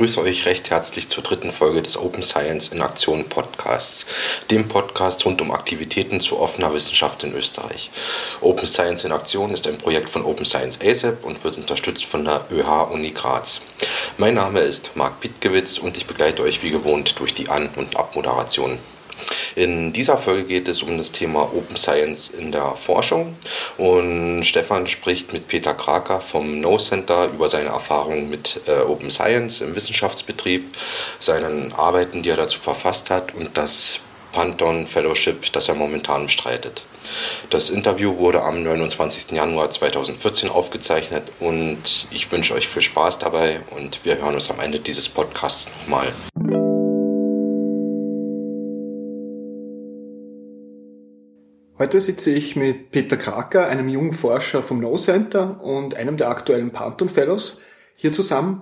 Begrüße euch recht herzlich zur dritten Folge des Open Science in Aktion Podcasts, dem Podcast rund um Aktivitäten zu offener Wissenschaft in Österreich. Open Science in Aktion ist ein Projekt von Open Science ASAP und wird unterstützt von der ÖH Uni Graz. Mein Name ist Marc Pittgewitz und ich begleite euch wie gewohnt durch die An- und Abmoderation. In dieser Folge geht es um das Thema Open Science in der Forschung und Stefan spricht mit Peter Kraker vom No Center über seine Erfahrungen mit äh, Open Science im Wissenschaftsbetrieb, seinen Arbeiten, die er dazu verfasst hat und das Pantheon Fellowship, das er momentan bestreitet. Das Interview wurde am 29. Januar 2014 aufgezeichnet und ich wünsche euch viel Spaß dabei und wir hören uns am Ende dieses Podcasts nochmal. Heute sitze ich mit Peter Kraker, einem jungen Forscher vom No Center und einem der aktuellen Panton Fellows hier zusammen.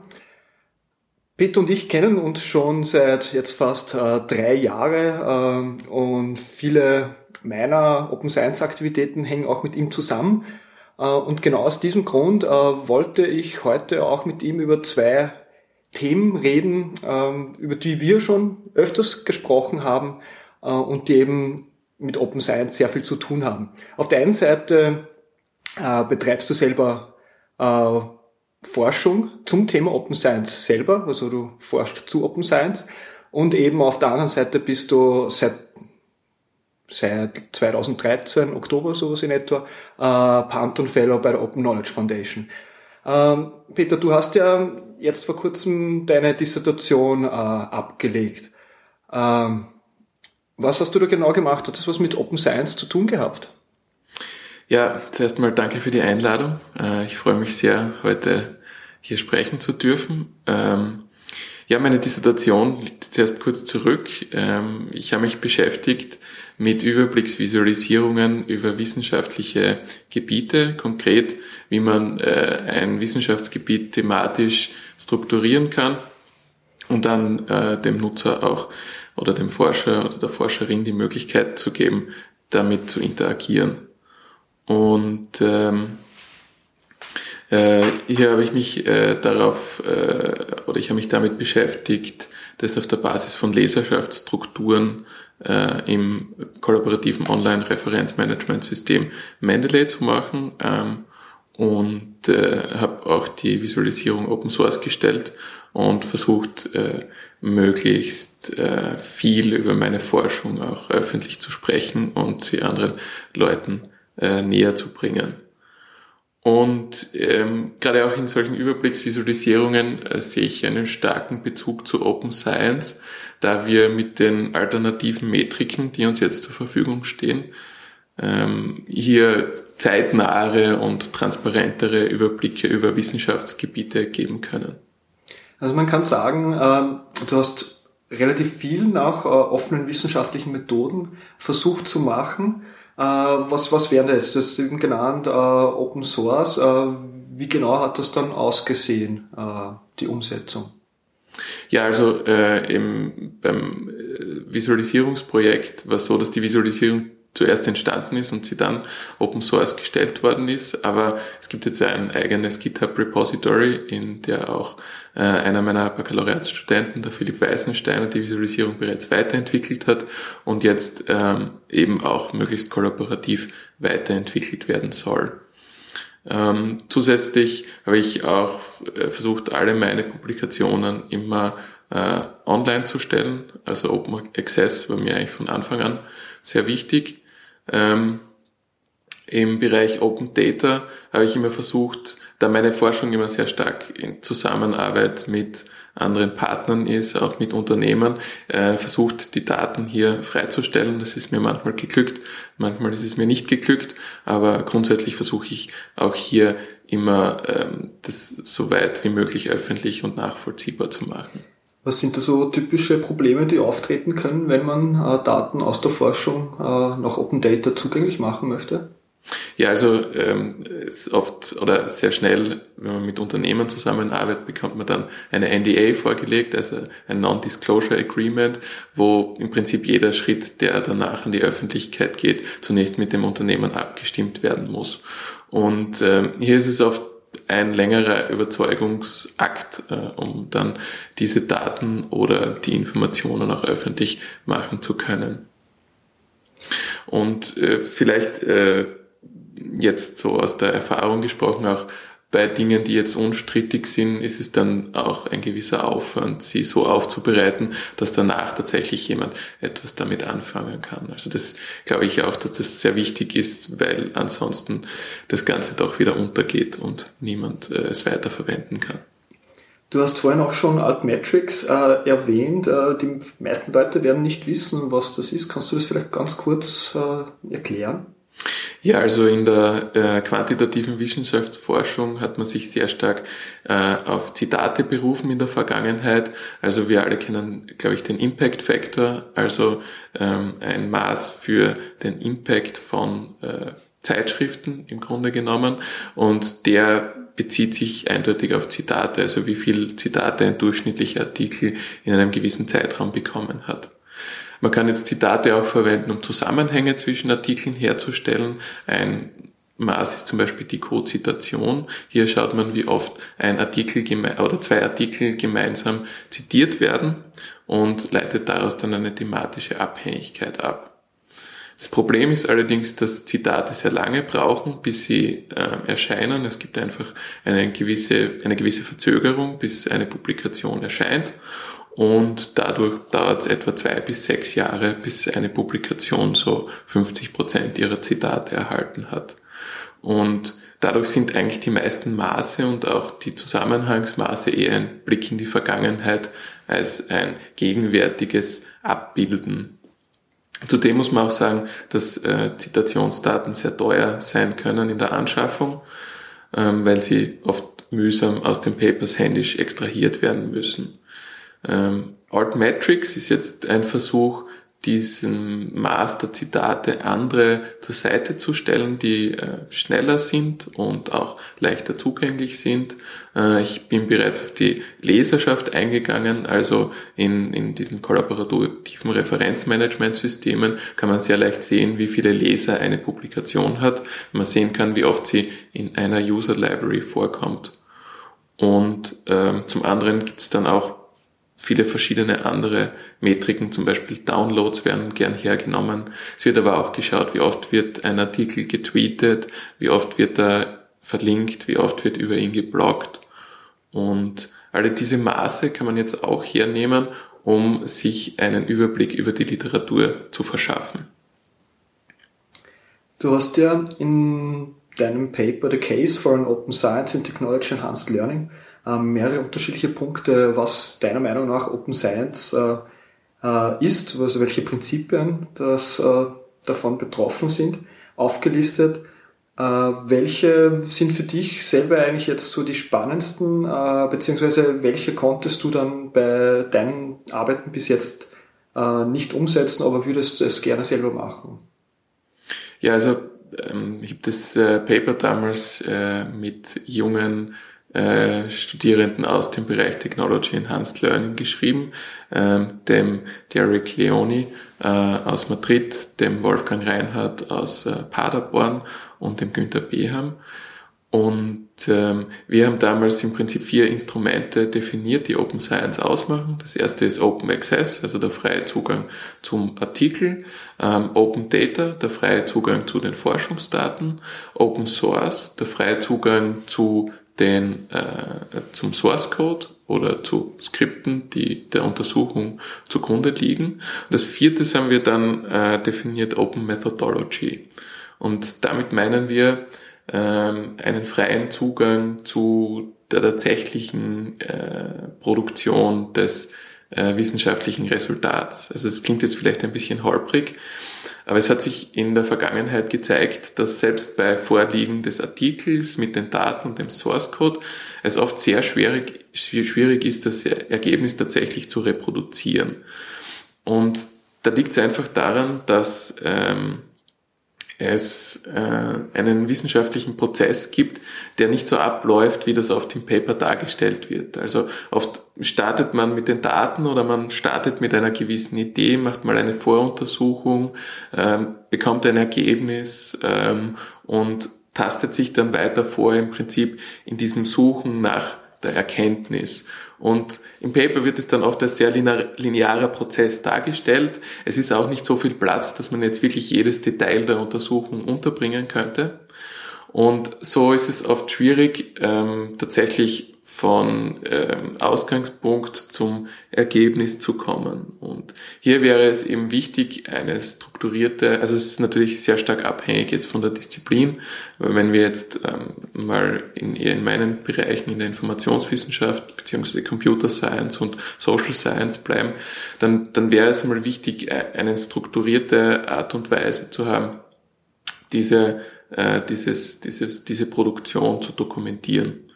Peter und ich kennen uns schon seit jetzt fast äh, drei Jahre äh, und viele meiner Open Science Aktivitäten hängen auch mit ihm zusammen. Äh, und genau aus diesem Grund äh, wollte ich heute auch mit ihm über zwei Themen reden, ähm, über die wir schon öfters gesprochen haben äh, und die eben mit Open Science sehr viel zu tun haben. Auf der einen Seite äh, betreibst du selber äh, Forschung zum Thema Open Science selber, also du forschst zu Open Science und eben auf der anderen Seite bist du seit seit 2013, Oktober sowas in etwa, äh, Panton Fellow bei der Open Knowledge Foundation. Ähm, Peter, du hast ja jetzt vor kurzem deine Dissertation äh, abgelegt. Ähm, was hast du da genau gemacht? Hat das was mit Open Science zu tun gehabt? Ja, zuerst mal danke für die Einladung. Äh, ich freue mich sehr, heute hier sprechen zu dürfen. Ähm, ja, meine Dissertation liegt zuerst kurz zurück. Ähm, ich habe mich beschäftigt mit Überblicksvisualisierungen über wissenschaftliche Gebiete, konkret wie man äh, ein Wissenschaftsgebiet thematisch strukturieren kann und dann äh, dem Nutzer auch oder dem Forscher oder der Forscherin die Möglichkeit zu geben, damit zu interagieren. Und ähm, äh, hier habe ich mich äh, darauf äh, oder ich habe mich damit beschäftigt, das auf der Basis von Leserschaftsstrukturen äh, im kollaborativen Online-Referenzmanagement-System Mendeley zu machen ähm, und äh, habe auch die Visualisierung Open Source gestellt und versucht, äh, möglichst äh, viel über meine Forschung auch öffentlich zu sprechen und sie anderen Leuten äh, näher zu bringen. Und ähm, gerade auch in solchen Überblicksvisualisierungen äh, sehe ich einen starken Bezug zu Open Science, da wir mit den alternativen Metriken, die uns jetzt zur Verfügung stehen, ähm, hier zeitnahere und transparentere Überblicke über Wissenschaftsgebiete geben können. Also man kann sagen, äh, du hast relativ viel nach äh, offenen wissenschaftlichen Methoden versucht zu machen. Äh, was, was wären das? Das ist eben genannt äh, Open Source. Wie genau hat das dann ausgesehen, die Umsetzung? Ja, also äh, im, beim Visualisierungsprojekt war es so, dass die Visualisierung zuerst entstanden ist und sie dann Open Source gestellt worden ist. Aber es gibt jetzt ein eigenes GitHub Repository, in der auch äh, einer meiner Baccalaureatsstudenten, der Philipp Weißensteiner, die Visualisierung bereits weiterentwickelt hat und jetzt ähm, eben auch möglichst kollaborativ weiterentwickelt werden soll. Ähm, zusätzlich habe ich auch äh, versucht, alle meine Publikationen immer äh, online zu stellen. Also Open Access war mir eigentlich von Anfang an sehr wichtig. Ähm, Im Bereich Open Data habe ich immer versucht, da meine Forschung immer sehr stark in Zusammenarbeit mit anderen Partnern ist, auch mit Unternehmen, äh, versucht, die Daten hier freizustellen. Das ist mir manchmal geglückt, manchmal ist es mir nicht geglückt, aber grundsätzlich versuche ich auch hier immer ähm, das so weit wie möglich öffentlich und nachvollziehbar zu machen. Was sind da so typische Probleme, die auftreten können, wenn man äh, Daten aus der Forschung äh, nach Open Data zugänglich machen möchte? Ja, also ähm, oft oder sehr schnell, wenn man mit Unternehmen zusammenarbeitet, bekommt man dann eine NDA vorgelegt, also ein Non-Disclosure Agreement, wo im Prinzip jeder Schritt, der danach in die Öffentlichkeit geht, zunächst mit dem Unternehmen abgestimmt werden muss. Und ähm, hier ist es oft ein längerer Überzeugungsakt, äh, um dann diese Daten oder die Informationen auch öffentlich machen zu können. Und äh, vielleicht äh, jetzt so aus der Erfahrung gesprochen auch bei Dingen, die jetzt unstrittig sind, ist es dann auch ein gewisser Aufwand, sie so aufzubereiten, dass danach tatsächlich jemand etwas damit anfangen kann. Also das glaube ich auch, dass das sehr wichtig ist, weil ansonsten das Ganze doch wieder untergeht und niemand äh, es weiterverwenden kann. Du hast vorhin auch schon Altmetrics äh, erwähnt. Äh, die meisten Leute werden nicht wissen, was das ist. Kannst du das vielleicht ganz kurz äh, erklären? Ja, also in der äh, quantitativen Wissenschaftsforschung hat man sich sehr stark äh, auf Zitate berufen in der Vergangenheit. Also wir alle kennen, glaube ich, den Impact Factor, also ähm, ein Maß für den Impact von äh, Zeitschriften im Grunde genommen. Und der bezieht sich eindeutig auf Zitate, also wie viel Zitate ein durchschnittlicher Artikel in einem gewissen Zeitraum bekommen hat. Man kann jetzt Zitate auch verwenden, um Zusammenhänge zwischen Artikeln herzustellen. Ein Maß ist zum Beispiel die Co-Zitation. Hier schaut man, wie oft ein Artikel oder zwei Artikel gemeinsam zitiert werden und leitet daraus dann eine thematische Abhängigkeit ab. Das Problem ist allerdings, dass Zitate sehr lange brauchen, bis sie äh, erscheinen. Es gibt einfach eine gewisse, eine gewisse Verzögerung, bis eine Publikation erscheint und dadurch dauert es etwa zwei bis sechs Jahre, bis eine Publikation so 50 Prozent ihrer Zitate erhalten hat. Und dadurch sind eigentlich die meisten Maße und auch die Zusammenhangsmaße eher ein Blick in die Vergangenheit als ein gegenwärtiges Abbilden. Zudem muss man auch sagen, dass äh, Zitationsdaten sehr teuer sein können in der Anschaffung, ähm, weil sie oft mühsam aus den Papers händisch extrahiert werden müssen. Ähm, Altmetrics ist jetzt ein Versuch, diesen Master Zitate andere zur Seite zu stellen, die äh, schneller sind und auch leichter zugänglich sind. Äh, ich bin bereits auf die Leserschaft eingegangen, also in, in diesen kollaborativen Referenzmanagementsystemen kann man sehr leicht sehen, wie viele Leser eine Publikation hat. Man sehen kann, wie oft sie in einer User Library vorkommt. Und ähm, zum anderen gibt es dann auch viele verschiedene andere Metriken, zum Beispiel Downloads werden gern hergenommen. Es wird aber auch geschaut, wie oft wird ein Artikel getweetet, wie oft wird er verlinkt, wie oft wird über ihn geblockt. Und alle diese Maße kann man jetzt auch hernehmen, um sich einen Überblick über die Literatur zu verschaffen. Du hast ja in deinem Paper The Case for an Open Science and Technology Enhanced Learning mehrere unterschiedliche Punkte, was deiner Meinung nach Open Science äh, äh, ist, also welche Prinzipien das, äh, davon betroffen sind, aufgelistet. welche sind für dich selber eigentlich jetzt so die spannendsten, beziehungsweise welche konntest du dann bei deinen Arbeiten bis jetzt nicht umsetzen, aber würdest du es gerne selber machen? Ja, also ähm, ich habe das Paper damals mit jungen äh, Studierenden aus dem Bereich Technology Enhanced Learning geschrieben, ähm, dem Derek Leoni äh, aus Madrid, dem Wolfgang Reinhardt aus äh, Paderborn und dem Günther Beham. Und ähm, wir haben damals im Prinzip vier Instrumente definiert, die Open Science ausmachen. Das erste ist Open Access, also der freie Zugang zum Artikel, ähm, Open Data, der freie Zugang zu den Forschungsdaten, Open Source, der freie Zugang zu den äh, zum Source Code oder zu Skripten, die der Untersuchung zugrunde liegen. Das vierte haben wir dann äh, definiert Open Methodology. Und damit meinen wir ähm, einen freien Zugang zu der tatsächlichen äh, Produktion des äh, wissenschaftlichen Resultats. Also es klingt jetzt vielleicht ein bisschen holprig, aber es hat sich in der Vergangenheit gezeigt, dass selbst bei Vorliegen des Artikels mit den Daten und dem Source Code es oft sehr schwierig, schwierig ist, das Ergebnis tatsächlich zu reproduzieren. Und da liegt es einfach daran, dass ähm, es äh, einen wissenschaftlichen Prozess gibt, der nicht so abläuft, wie das auf dem Paper dargestellt wird. Also oft startet man mit den Daten oder man startet mit einer gewissen Idee, macht mal eine Voruntersuchung, ähm, bekommt ein Ergebnis ähm, und tastet sich dann weiter vor im Prinzip in diesem Suchen nach der Erkenntnis. Und im Paper wird es dann oft als sehr linearer Prozess dargestellt. Es ist auch nicht so viel Platz, dass man jetzt wirklich jedes Detail der Untersuchung unterbringen könnte. Und so ist es oft schwierig, ähm, tatsächlich von ähm, Ausgangspunkt zum Ergebnis zu kommen. Und hier wäre es eben wichtig, eine strukturierte, also es ist natürlich sehr stark abhängig jetzt von der Disziplin, weil wenn wir jetzt ähm, mal in, eher in meinen Bereichen in der Informationswissenschaft beziehungsweise Computer Science und Social Science bleiben, dann, dann wäre es mal wichtig, e-, eine strukturierte Art und Weise zu haben, diese, äh, dieses, dieses, diese Produktion zu dokumentieren.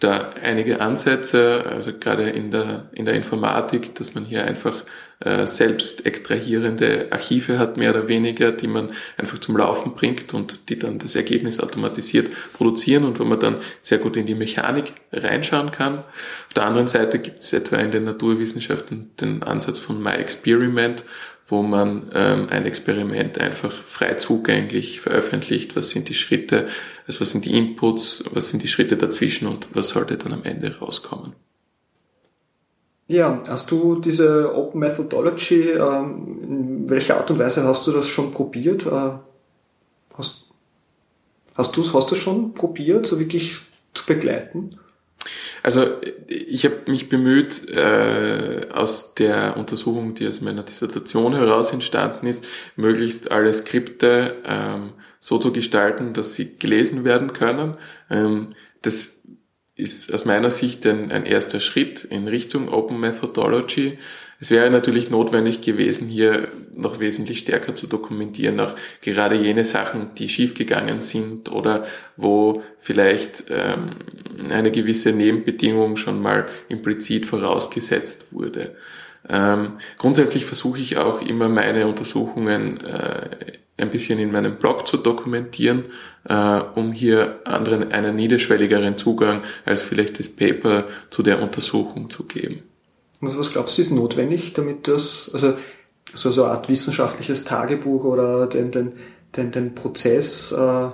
Da einige Ansätze, also gerade in der, in der Informatik, dass man hier einfach äh, selbst extrahierende Archive hat, mehr oder weniger, die man einfach zum Laufen bringt und die dann das Ergebnis automatisiert produzieren und wo man dann sehr gut in die Mechanik reinschauen kann. Auf der anderen Seite gibt es etwa in den Naturwissenschaften den Ansatz von My Experiment, wo man ähm, ein Experiment einfach frei zugänglich veröffentlicht. Was sind die Schritte, also was sind die Inputs, was sind die Schritte dazwischen und was sollte dann am Ende rauskommen. Ja, hast du diese Open Methodology, ähm, in welcher Art und Weise hast du das schon probiert? Äh, hast, hast du es hast schon probiert, so wirklich zu begleiten? Also ich habe mich bemüht, äh, aus der Untersuchung, die aus meiner Dissertation heraus entstanden ist, möglichst alle Skripte ähm, so zu gestalten, dass sie gelesen werden können. Ähm, das ist aus meiner Sicht ein, ein erster Schritt in Richtung Open Methodology. Es wäre natürlich notwendig gewesen, hier noch wesentlich stärker zu dokumentieren, auch gerade jene Sachen, die schiefgegangen sind oder wo vielleicht ähm, eine gewisse Nebenbedingung schon mal implizit vorausgesetzt wurde. Ähm, grundsätzlich versuche ich auch immer meine Untersuchungen äh, ein bisschen in meinem Blog zu dokumentieren, äh, um hier anderen einen niederschwelligeren Zugang als vielleicht das Paper zu der Untersuchung zu geben. Was, was glaubst du, ist notwendig, damit das, also so, so eine Art wissenschaftliches Tagebuch oder den, den, den, den Prozess, äh,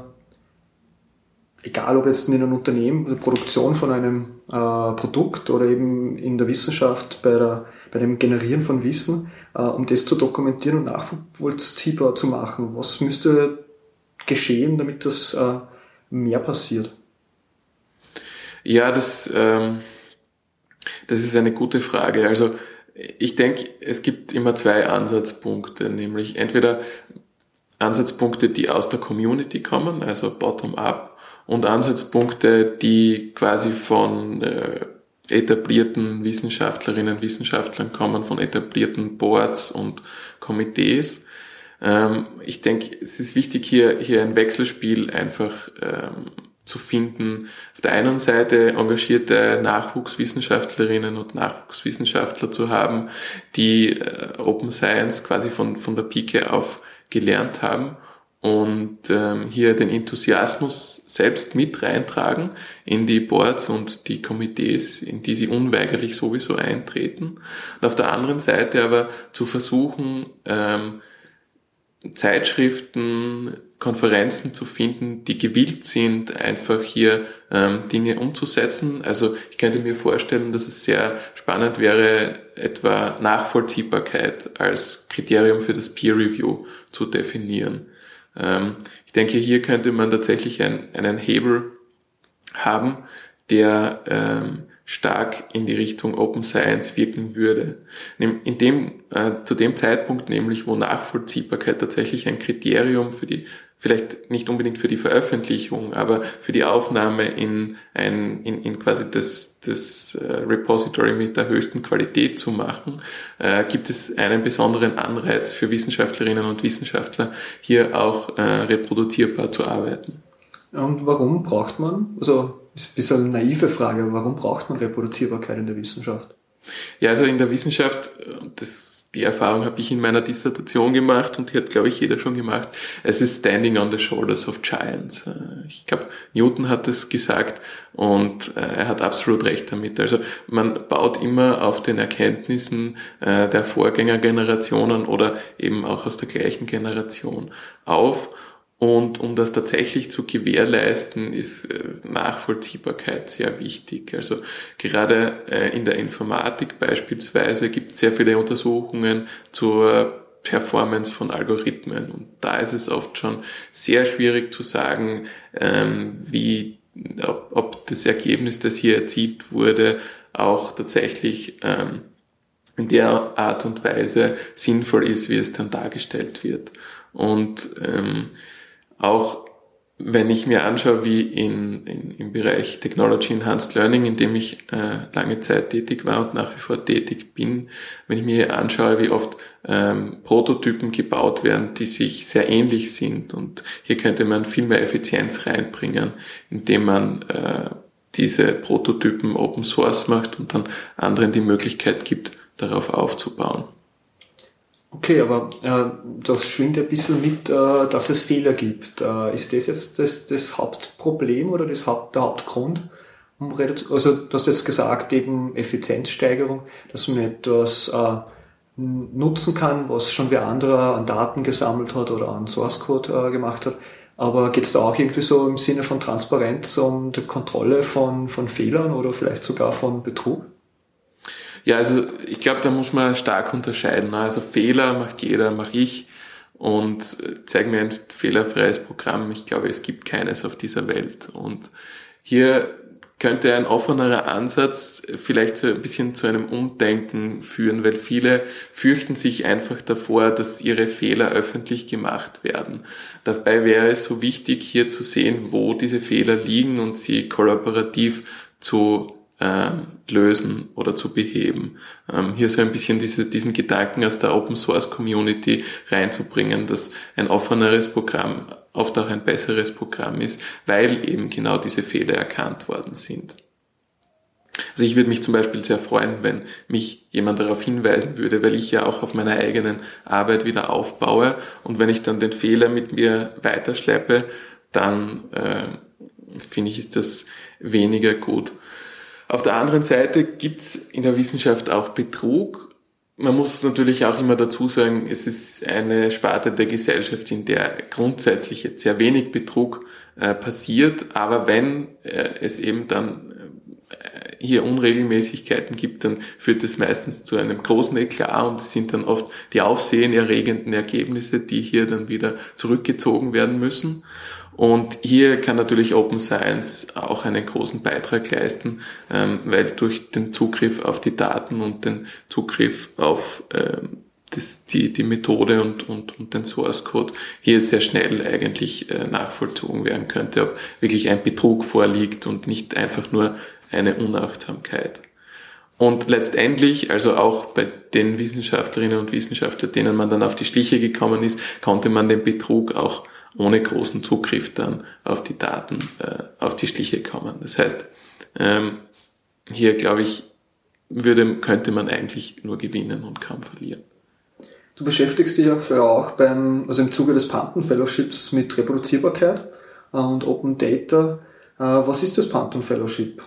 egal ob jetzt in einem Unternehmen, der Produktion von einem äh, Produkt oder eben in der Wissenschaft bei, der, bei dem Generieren von Wissen, äh, um das zu dokumentieren und nachvollziehbar zu machen. Was müsste geschehen, damit das äh, mehr passiert? Ja, das, ähm, das ist eine gute Frage. Also ich denke, es gibt immer zwei Ansatzpunkte, nämlich entweder Ansatzpunkte, die aus der Community kommen, also bottom-up, und Ansatzpunkte, die quasi von äh, etablierten Wissenschaftlerinnen Wissenschaftlern kommen, von etablierten Boards und Komitees. Ähm, ich denke, es ist wichtig, hier, hier ein Wechselspiel einfach ähm, zu finden. Auf der einen Seite engagierte Nachwuchswissenschaftlerinnen und Nachwuchswissenschaftler zu haben, die äh, Open Science quasi von, von der Pike auf gelernt haben und ähm, hier den Enthusiasmus selbst mit reintragen in die Boards und die Komitees, in die sie unweigerlich sowieso eintreten. Und auf der anderen Seite aber zu versuchen, ähm, Zeitschriften, Konferenzen zu finden, die gewillt sind, einfach hier ähm, Dinge umzusetzen. Also ich könnte mir vorstellen, dass es sehr spannend wäre, etwa Nachvollziehbarkeit als Kriterium für das Peer Review zu definieren. Ähm, ich denke, hier könnte man tatsächlich ein, einen Hebel haben, der ähm, stark in die Richtung Open Science wirken würde. In dem, äh, zu dem Zeitpunkt nämlich, wo Nachvollziehbarkeit tatsächlich ein Kriterium für die, vielleicht nicht unbedingt für die Veröffentlichung, aber für die Aufnahme in ein, in, in quasi das, das äh, Repository mit der höchsten Qualität zu machen, äh, gibt es einen besonderen Anreiz für Wissenschaftlerinnen und Wissenschaftler, hier auch äh, reproduzierbar zu arbeiten. Und warum braucht man, also ist ein bisschen eine naive Frage, warum braucht man Reproduzierbarkeit in der Wissenschaft? Ja, also in der Wissenschaft, das, die Erfahrung habe ich in meiner Dissertation gemacht und die hat, glaube ich, jeder schon gemacht. Es ist Standing on the Shoulders of Giants. Äh, ich glaube, Newton hat es gesagt und äh, er hat absolut recht damit. Also man baut immer auf den Erkenntnissen äh, der Vorgängergenerationen oder eben auch aus der gleichen Generation auf Und um das tatsächlich zu gewährleisten, ist äh, Nachvollziehbarkeit sehr wichtig. Also gerade äh, in der Informatik beispielsweise gibt es sehr viele Untersuchungen zur Performance von Algorithmen. Und da ist es oft schon sehr schwierig zu sagen, ähm, wie, ob, ob das Ergebnis, das hier erzielt wurde, auch tatsächlich ähm, in der Art und Weise sinnvoll ist, wie es dann dargestellt wird. Und ähm, auch wenn ich mir anschaue, wie in, in, im Bereich Technology Enhanced Learning, in dem ich äh, lange Zeit tätig war und nach wie vor tätig bin, wenn ich mir anschaue, wie oft ähm, Prototypen gebaut werden, die sich sehr ähnlich sind. Und hier könnte man viel mehr Effizienz reinbringen, indem man äh, diese Prototypen Open Source macht und dann anderen die Möglichkeit gibt, darauf aufzubauen. Okay, aber äh, das schwingt ein bisschen mit, äh, dass es Fehler gibt. Äh, ist das jetzt das, das Hauptproblem oder das Haupt, der Hauptgrund? Um also du hast jetzt gesagt, eben Effizienzsteigerung, dass man etwas äh, nutzen kann, was schon wer anderer an Daten gesammelt hat oder an Source Code äh, gemacht hat. Aber geht es da auch irgendwie so im Sinne von Transparenz die Kontrolle von, von Fehlern oder vielleicht sogar von Betrug? Ja, also ich glaube, da muss man stark unterscheiden. Also Fehler macht jeder, mache ich. Und äh, zeig mir ein fehlerfreies Programm. Ich glaube, es gibt keines auf dieser Welt. Und hier könnte ein offenerer Ansatz vielleicht so ein bisschen zu einem Umdenken führen, weil viele fürchten sich einfach davor, dass ihre Fehler öffentlich gemacht werden. Dabei wäre es so wichtig, hier zu sehen, wo diese Fehler liegen und sie kollaborativ zu ähm, lösen oder zu beheben. Ähm, hier so ein bisschen diese, diesen Gedanken aus der Open Source Community reinzubringen, dass ein offeneres Programm oft auch ein besseres Programm ist, weil eben genau diese Fehler erkannt worden sind. Also ich würde mich zum Beispiel sehr freuen, wenn mich jemand darauf hinweisen würde, weil ich ja auch auf meiner eigenen Arbeit wieder aufbaue und wenn ich dann den Fehler mit mir weiterschleppe, dann äh, finde ich, ist das weniger gut. Auf der anderen Seite gibt's in der Wissenschaft auch Betrug. Man muss natürlich auch immer dazu sagen, es ist eine Sparte der Gesellschaft, in der grundsätzlich jetzt sehr wenig Betrug äh, passiert, aber wenn äh, es eben dann äh, hier Unregelmäßigkeiten gibt, dann führt es meistens zu einem großen Eklat und es sind dann oft die aufsehenerregenden Ergebnisse, die hier dann wieder zurückgezogen werden müssen. Und hier kann natürlich Open Science auch einen großen Beitrag leisten, ähm, weil durch den Zugriff auf die Daten und den Zugriff auf ähm, das, die, die Methode und, und, und den Source Code hier sehr schnell eigentlich äh, nachvollzogen werden könnte, ob wirklich ein Betrug vorliegt und nicht einfach nur eine Unachtsamkeit. Und letztendlich, also auch bei den Wissenschaftlerinnen und Wissenschaftlern, denen man dann auf die Schliche gekommen ist, konnte man den Betrug auch ohne großen Zugriff dann auf die Daten äh, auf die Schliche kommen. Das heißt, ähm, hier glaube ich, würde, könnte man eigentlich nur gewinnen und kaum verlieren. Du beschäftigst dich ja auch beim, also im Zuge des Panton Fellowships mit Reproduzierbarkeit und Open Data. Äh, was ist das Panton Fellowship?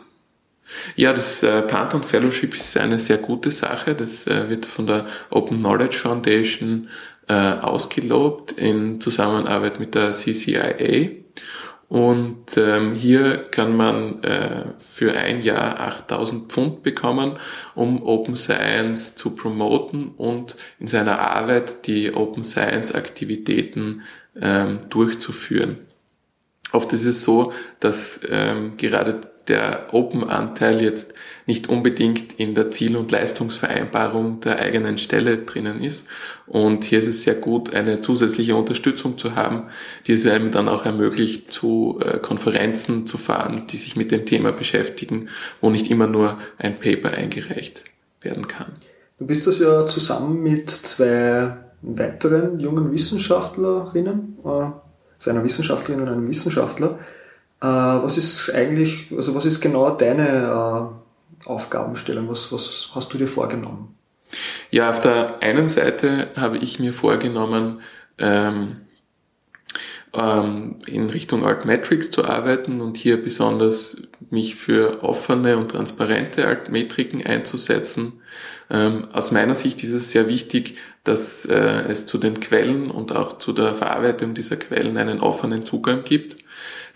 Ja, das äh, Panton Fellowship ist eine sehr gute Sache. Das äh, wird von der Open Knowledge Foundation äh, ausgelobt in Zusammenarbeit mit der CCIA. Und ähm, hier kann man äh, für ein Jahr 8000 Pfund bekommen, um Open Science zu promoten und in seiner Arbeit die Open Science Aktivitäten ähm, durchzuführen. Oft ist es so, dass ähm, gerade der Open-Anteil jetzt nicht unbedingt in der Ziel- und Leistungsvereinbarung der eigenen Stelle drinnen ist. Und hier ist es sehr gut, eine zusätzliche Unterstützung zu haben, die es einem dann auch ermöglicht, zu äh, Konferenzen zu fahren, die sich mit dem Thema beschäftigen, wo nicht immer nur ein Paper eingereicht werden kann. Du bist das ja zusammen mit zwei weiteren jungen Wissenschaftlerinnen, äh, also einer Wissenschaftlerin und einem Wissenschaftler. Äh, was ist eigentlich, also was ist genau deine Aufgabenstellung? Was, was hast du dir vorgenommen? Ja, auf der einen Seite habe ich mir vorgenommen, ähm, ähm, in Richtung Altmetrics zu arbeiten und hier besonders mich für offene und transparente Altmetriken einzusetzen. Ähm, aus meiner Sicht ist es sehr wichtig, dass äh, es zu den Quellen und auch zu der Verarbeitung dieser Quellen einen offenen Zugang gibt.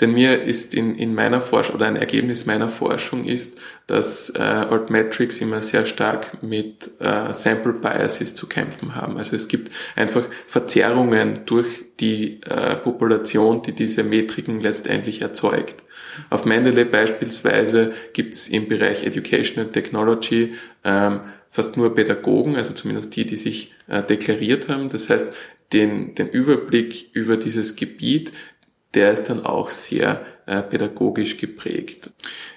Denn mir ist in, in meiner Forschung oder ein Ergebnis meiner Forschung ist, dass äh, Altmetrics immer sehr stark mit äh, Sample Biases zu kämpfen haben. Also es gibt einfach Verzerrungen durch die äh, Population, die diese Metriken letztendlich erzeugt. Auf Mendeley beispielsweise gibt es im Bereich Education and Technology ähm, fast nur Pädagogen, also zumindest die, die sich äh, deklariert haben. Das heißt, den, den Überblick über dieses Gebiet der ist dann auch sehr äh, pädagogisch geprägt.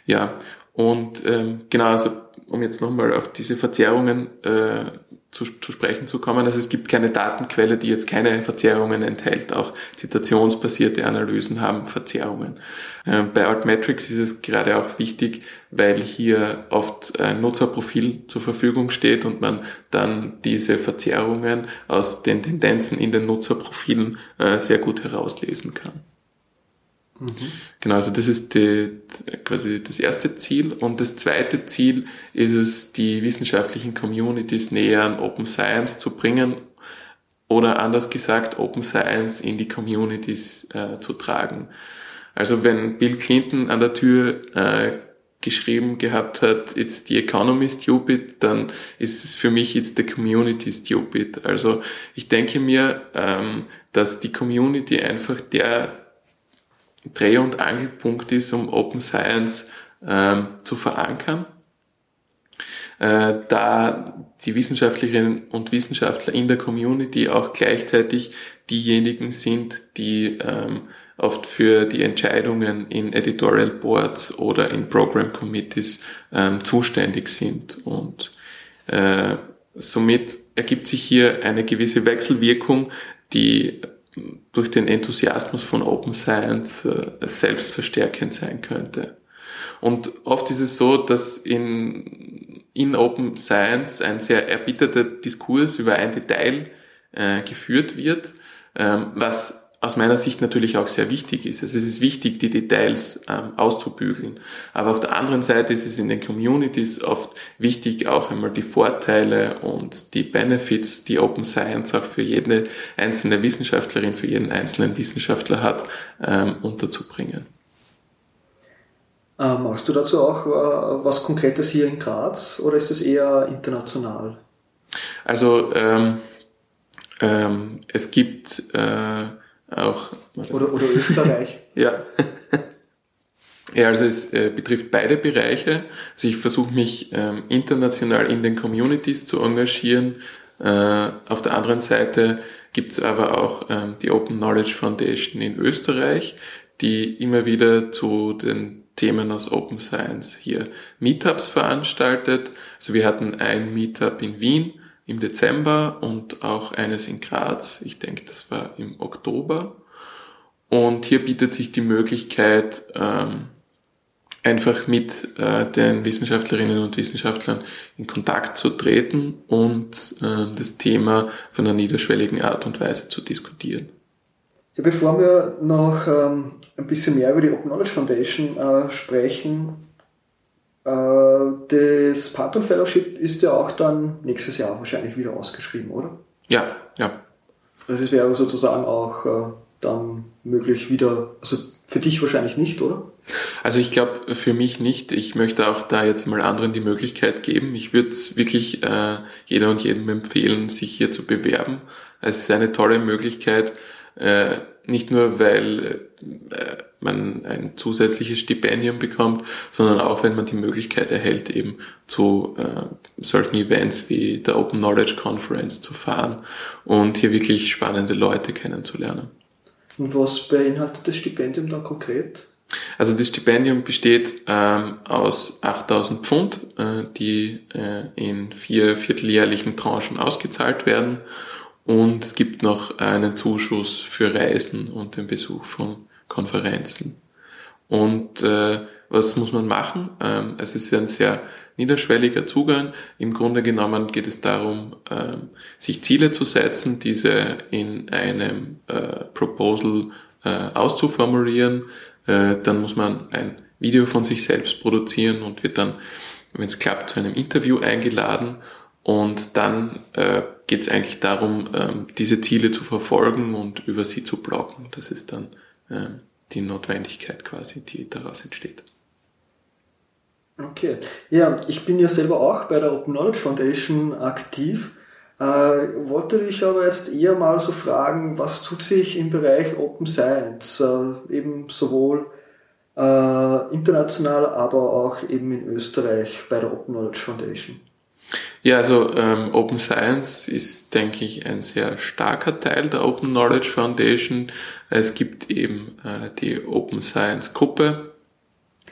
Ja, und ähm, genau, also um jetzt nochmal auf diese Verzerrungen äh, zu, zu sprechen zu kommen. Also es gibt keine Datenquelle, die jetzt keine Verzerrungen enthält. Auch zitationsbasierte Analysen haben Verzerrungen. Ähm, bei Altmetrics ist es gerade auch wichtig, weil hier oft ein Nutzerprofil zur Verfügung steht und man dann diese Verzerrungen aus den Tendenzen in den Nutzerprofilen äh, sehr gut herauslesen kann. Mhm. Genau, also das ist die, quasi das erste Ziel. Und das zweite Ziel ist es, die wissenschaftlichen Communities näher an Open Science zu bringen oder anders gesagt, Open Science in die Communities äh, zu tragen. Also wenn Bill Clinton an der Tür äh, geschrieben gehabt hat, it's the economy stupid, dann ist es für mich it's the community stupid. Also ich denke mir, ähm, dass die Community einfach der Dreh- und Angelpunkt ist, um Open Science ähm, zu verankern. Äh, da die Wissenschaftlerinnen und Wissenschaftler in der Community auch gleichzeitig diejenigen sind, die ähm, oft für die Entscheidungen in Editorial Boards oder in Program Committees ähm, zuständig sind. Und äh, somit ergibt sich hier eine gewisse Wechselwirkung, die durch den Enthusiasmus von Open Science äh, selbstverstärkend sein könnte. Und oft ist es so, dass in, in Open Science ein sehr erbitterter Diskurs über ein Detail äh, geführt wird, ähm, was aus meiner Sicht natürlich auch sehr wichtig ist. Also es ist wichtig, die Details ähm, auszubügeln. Aber auf der anderen Seite ist es in den Communities oft wichtig, auch einmal die Vorteile und die Benefits, die Open Science auch für jede einzelne Wissenschaftlerin, für jeden einzelnen Wissenschaftler hat, ähm, unterzubringen. Ähm, machst du dazu auch äh, was Konkretes hier in Graz oder ist es eher international? Also ähm, ähm, es gibt äh, auch. Oder, oder Österreich. ja. Ja, also es äh, betrifft beide Bereiche. Also ich versuche mich ähm, international in den Communities zu engagieren. Äh, auf der anderen Seite gibt es aber auch ähm, die Open Knowledge Foundation in Österreich, die immer wieder zu den Themen aus Open Science hier Meetups veranstaltet. Also wir hatten ein Meetup in Wien im Dezember und auch eines in Graz. Ich denke, das war im Oktober. Und hier bietet sich die Möglichkeit, ähm, einfach mit äh, den Wissenschaftlerinnen und Wissenschaftlern in Kontakt zu treten und äh, das Thema von einer niederschwelligen Art und Weise zu diskutieren. Ja, bevor wir noch ähm, ein bisschen mehr über die Open Knowledge Foundation äh, sprechen, das Patton Fellowship ist ja auch dann nächstes Jahr wahrscheinlich wieder ausgeschrieben, oder? Ja, ja. Also es wäre sozusagen auch äh, dann möglich wieder, also für dich wahrscheinlich nicht, oder? Also ich glaube für mich nicht. Ich möchte auch da jetzt mal anderen die Möglichkeit geben. Ich würde es wirklich äh, jeder und jedem empfehlen, sich hier zu bewerben. Es ist eine tolle Möglichkeit, äh, nicht nur weil äh, man ein zusätzliches Stipendium bekommt, sondern auch wenn man die Möglichkeit erhält, eben zu äh, solchen Events wie der Open Knowledge Conference zu fahren und hier wirklich spannende Leute kennenzulernen. Und was beinhaltet das Stipendium dann konkret? Also das Stipendium besteht ähm, aus 8000 Pfund, äh, die äh, in vier vierteljährlichen Tranchen ausgezahlt werden und es gibt noch einen Zuschuss für Reisen und den Besuch von Konferenzen. Und äh, was muss man machen? Ähm, es ist ein sehr niederschwelliger Zugang. Im Grunde genommen geht es darum, ähm, sich Ziele zu setzen, diese in einem äh, Proposal äh, auszuformulieren. Äh, dann muss man ein Video von sich selbst produzieren und wird dann, wenn es klappt, zu einem Interview eingeladen. Und dann äh, geht es eigentlich darum, ähm, diese Ziele zu verfolgen und über sie zu bloggen. Das ist dann die Notwendigkeit quasi, die daraus entsteht. Okay. Ja, ich bin ja selber auch bei der Open Knowledge Foundation aktiv. Äh, wollte dich aber jetzt eher mal so fragen, was tut sich im Bereich Open Science, äh, eben sowohl äh, international, aber auch eben in Österreich bei der Open Knowledge Foundation? Ja, also ähm, Open Science ist, denke ich, ein sehr starker Teil der Open Knowledge Foundation. Es gibt eben äh, die Open Science Gruppe.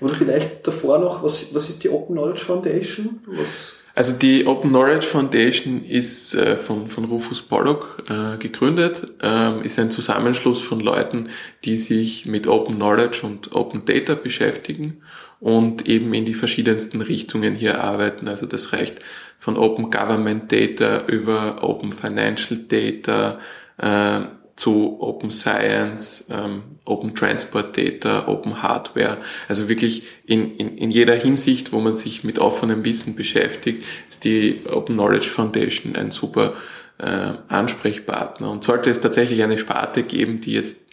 Oder vielleicht davor noch, was, was ist die Open Knowledge Foundation? Was also die Open Knowledge Foundation ist äh, von, von Rufus Pollock äh, gegründet, ähm, ist ein Zusammenschluss von Leuten, die sich mit Open Knowledge und Open Data beschäftigen und eben in die verschiedensten Richtungen hier arbeiten. Also das reicht von Open Government Data über Open Financial Data äh, zu Open Science, ähm, Open Transport Data, Open Hardware. Also wirklich in, in, in jeder Hinsicht, wo man sich mit offenem Wissen beschäftigt, ist die Open Knowledge Foundation ein super äh, Ansprechpartner. Und sollte es tatsächlich eine Sparte geben, die jetzt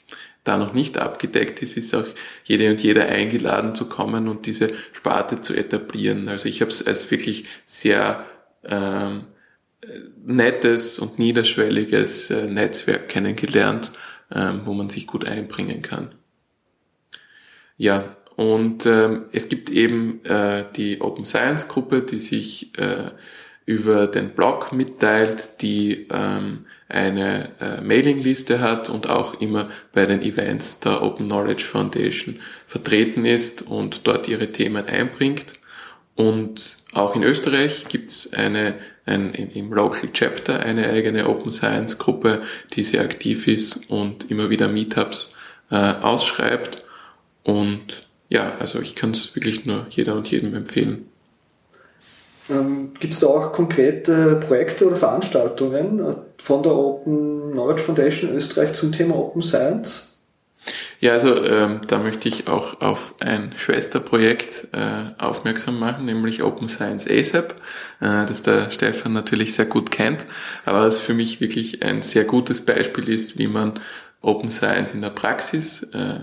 da noch nicht abgedeckt ist, ist auch jede und jeder eingeladen zu kommen und diese Sparte zu etablieren. Also ich habe es als wirklich sehr ähm, nettes und niederschwelliges äh, Netzwerk kennengelernt, ähm, wo man sich gut einbringen kann. Ja, und ähm, es gibt eben äh, die Open Science Gruppe, die sich äh, über den Blog mitteilt, die ähm, eine äh, Mailingliste hat und auch immer bei den Events der Open Knowledge Foundation vertreten ist und dort ihre Themen einbringt. Und auch in Österreich gibt's eine, ein, im Local Chapter eine eigene Open Science Gruppe, die sehr aktiv ist und immer wieder Meetups äh, ausschreibt. Und ja, also ich kann es wirklich nur jeder und jedem empfehlen. Ähm, Gibt es da auch konkrete Projekte oder Veranstaltungen von der Open Knowledge Foundation Österreich zum Thema Open Science? Ja, also ähm, da möchte ich auch auf ein Schwesterprojekt äh, aufmerksam machen, nämlich Open Science ASAP, äh, das der Stefan natürlich sehr gut kennt, aber das für mich wirklich ein sehr gutes Beispiel ist, wie man Open Science in der Praxis äh,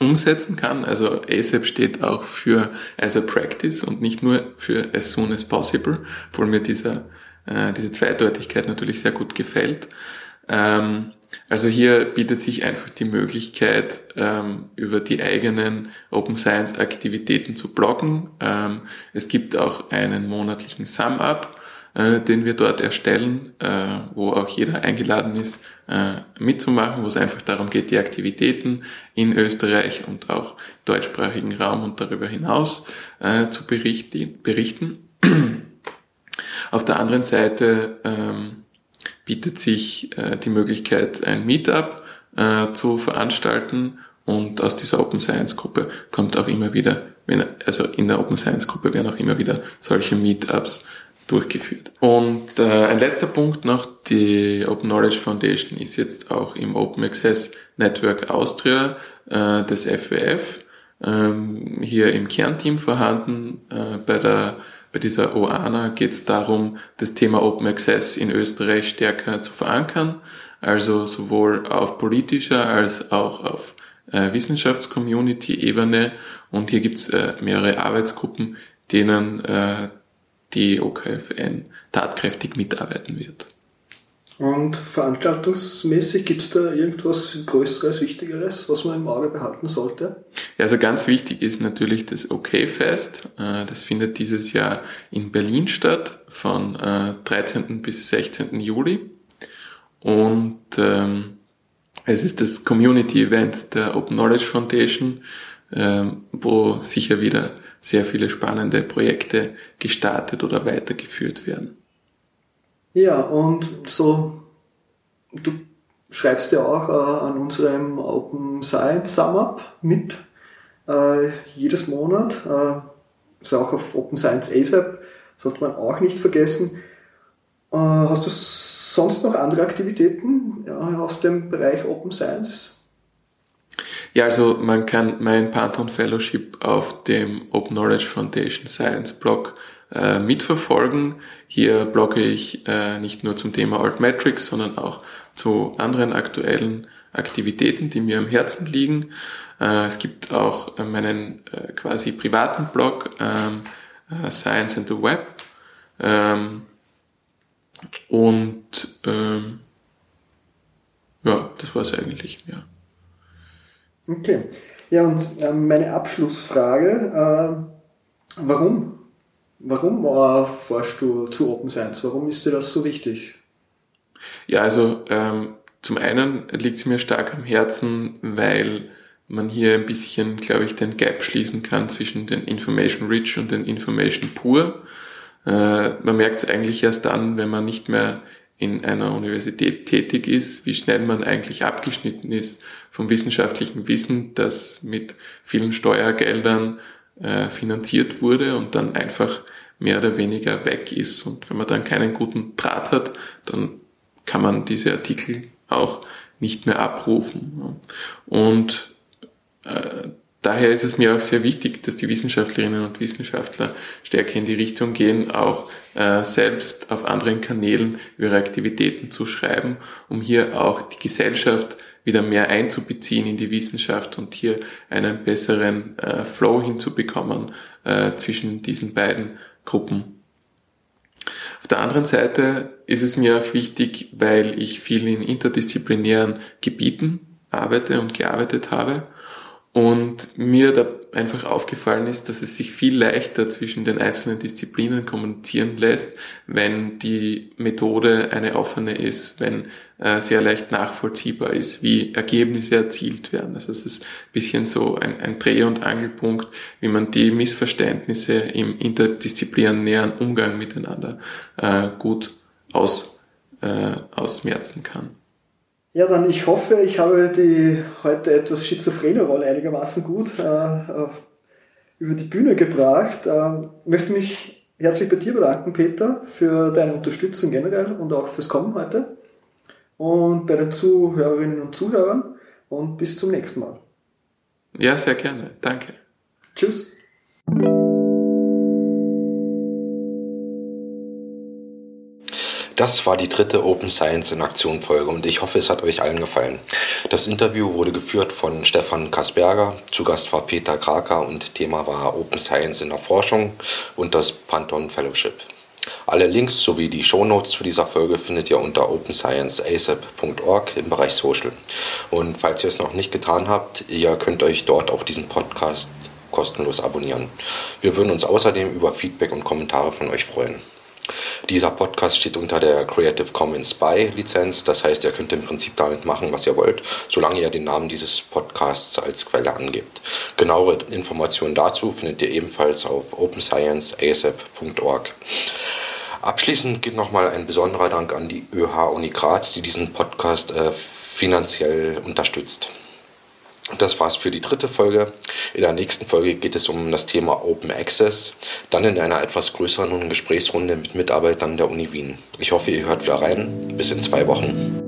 umsetzen kann. Also ASAP steht auch für as a practice und nicht nur für as soon as possible, obwohl mir dieser, äh, diese Zweideutigkeit natürlich sehr gut gefällt. Ähm, also hier bietet sich einfach die Möglichkeit, ähm, über die eigenen Open Science Aktivitäten zu bloggen. Ähm, es gibt auch einen monatlichen Sum-Up, äh, den wir dort erstellen, äh, wo auch jeder eingeladen ist, äh, mitzumachen, wo es einfach darum geht, die Aktivitäten in Österreich und auch deutschsprachigen Raum und darüber hinaus äh, zu berichten. berichten. Auf der anderen Seite ähm, bietet sich äh, die Möglichkeit, ein Meetup äh, zu veranstalten und aus dieser Open Science Gruppe kommt auch immer wieder, wenn, also in der Open Science Gruppe werden auch immer wieder solche Meetups durchgeführt. Und äh, ein letzter Punkt noch, die Open Knowledge Foundation ist jetzt auch im Open Access Network Austria äh, des FWF ähm, hier im Kernteam vorhanden. Äh, bei der bei dieser OANA geht es darum, das Thema Open Access in Österreich stärker zu verankern, also sowohl auf politischer als auch auf äh, Wissenschaftscommunity-Ebene. Und hier gibt es äh, mehrere Arbeitsgruppen, denen äh, die OKFN tatkräftig mitarbeiten wird. Und veranstaltungsmäßig gibt es da irgendwas Größeres, Wichtigeres, was man im Auge behalten sollte? Ja, also ganz wichtig ist natürlich das OK-Fest. Äh, das findet dieses Jahr in Berlin statt, von 13. Äh, bis 16. Juli. Und ähm, es ist das Community-Event der Open Knowledge Foundation, ähm, wo sicher wieder sehr viele spannende Projekte gestartet oder weitergeführt werden. Ja, und so, du schreibst ja auch äh, an unserem Open Science Sum Up mit, äh, jedes Monat, äh, ist auch auf Open Science ASAP, sollte man auch nicht vergessen. Äh, hast du sonst noch andere Aktivitäten ja, aus dem Bereich Open Science? Ja, also man kann mein Pantheon Fellowship auf dem Open Knowledge Foundation Science Blog äh, mitverfolgen. Hier blogge ich äh, nicht nur zum Thema Altmetrics, sondern auch zu anderen aktuellen Aktivitäten, die mir am Herzen liegen. Äh, es gibt auch äh, meinen äh, quasi privaten Blog ähm, äh, Science and the Web. Ähm, und ähm, ja, das war es eigentlich, ja. Okay. Ja, und äh, meine Abschlussfrage, äh, warum? Warum äh, forschst du zu Open Science? Warum ist dir das so wichtig? Ja, also ähm, zum einen liegt es mir stark am Herzen, weil man hier ein bisschen, glaube ich, den Gap schließen kann zwischen den Information Rich und den Information Poor. Äh, man merkt es eigentlich erst dann, wenn man nicht mehr in einer Universität tätig ist, wie schnell man eigentlich abgeschnitten ist vom wissenschaftlichen Wissen, das mit vielen Steuergeldern äh, finanziert wurde und dann einfach mehr oder weniger weg ist. Und wenn man dann keinen guten Draht hat, dann kann man diese Artikel auch nicht mehr abrufen. Und äh, daher ist es mir auch sehr wichtig, dass die Wissenschaftlerinnen und Wissenschaftler stärker in die Richtung gehen, auch äh, selbst auf anderen Kanälen ihre Aktivitäten zu schreiben, um hier auch die Gesellschaft wieder mehr einzubeziehen in die Wissenschaft und hier einen besseren äh, Flow hinzubekommen äh, zwischen diesen beiden Gruppen. Auf der anderen Seite ist es mir auch wichtig, weil ich viel in interdisziplinären Gebieten arbeite und gearbeitet habe und mir da einfach aufgefallen ist, dass es sich viel leichter zwischen den einzelnen Disziplinen kommunizieren lässt, wenn die Methode eine offene ist, wenn äh, sehr leicht nachvollziehbar ist, wie Ergebnisse erzielt werden. Also es ist ein bisschen so ein, ein Dreh- und Angelpunkt, wie man die Missverständnisse im interdisziplinären Umgang miteinander äh, gut aus, äh, ausmerzen kann. Ja, dann ich hoffe, ich habe die heute etwas schizophrene Rolle einigermaßen gut äh, über die Bühne gebracht. Ähm, möchte mich herzlich bei dir bedanken, Peter, für deine Unterstützung generell und auch fürs Kommen heute. Und bei den Zuhörerinnen und Zuhörern. Und bis zum nächsten Mal. Ja, sehr gerne. Danke. Tschüss. Das war die dritte Open Science in Aktion Folge und ich hoffe, es hat euch allen gefallen. Das Interview wurde geführt von Stefan Kasperger, zu Gast war Peter Kraker und Thema war Open Science in der Forschung und das Panton Fellowship. Alle Links sowie die Shownotes zu dieser Folge findet ihr unter openscienceasap.org im Bereich Social. Und falls ihr es noch nicht getan habt, ihr könnt euch dort auch diesen Podcast kostenlos abonnieren. Wir würden uns außerdem über Feedback und Kommentare von euch freuen. Dieser Podcast steht unter der Creative Commons by Lizenz. Das heißt, ihr könnt im Prinzip damit machen, was ihr wollt, solange ihr den Namen dieses Podcasts als Quelle angebt. Genauere Informationen dazu findet ihr ebenfalls auf openscienceasap.org. Abschließend geht nochmal ein besonderer Dank an die ÖH Uni Graz, die diesen Podcast äh, finanziell unterstützt. Das war's für die dritte Folge. In der nächsten Folge geht es um das Thema Open Access, dann in einer etwas größeren Gesprächsrunde mit Mitarbeitern der Uni Wien. Ich hoffe, ihr hört wieder rein. Bis in zwei Wochen.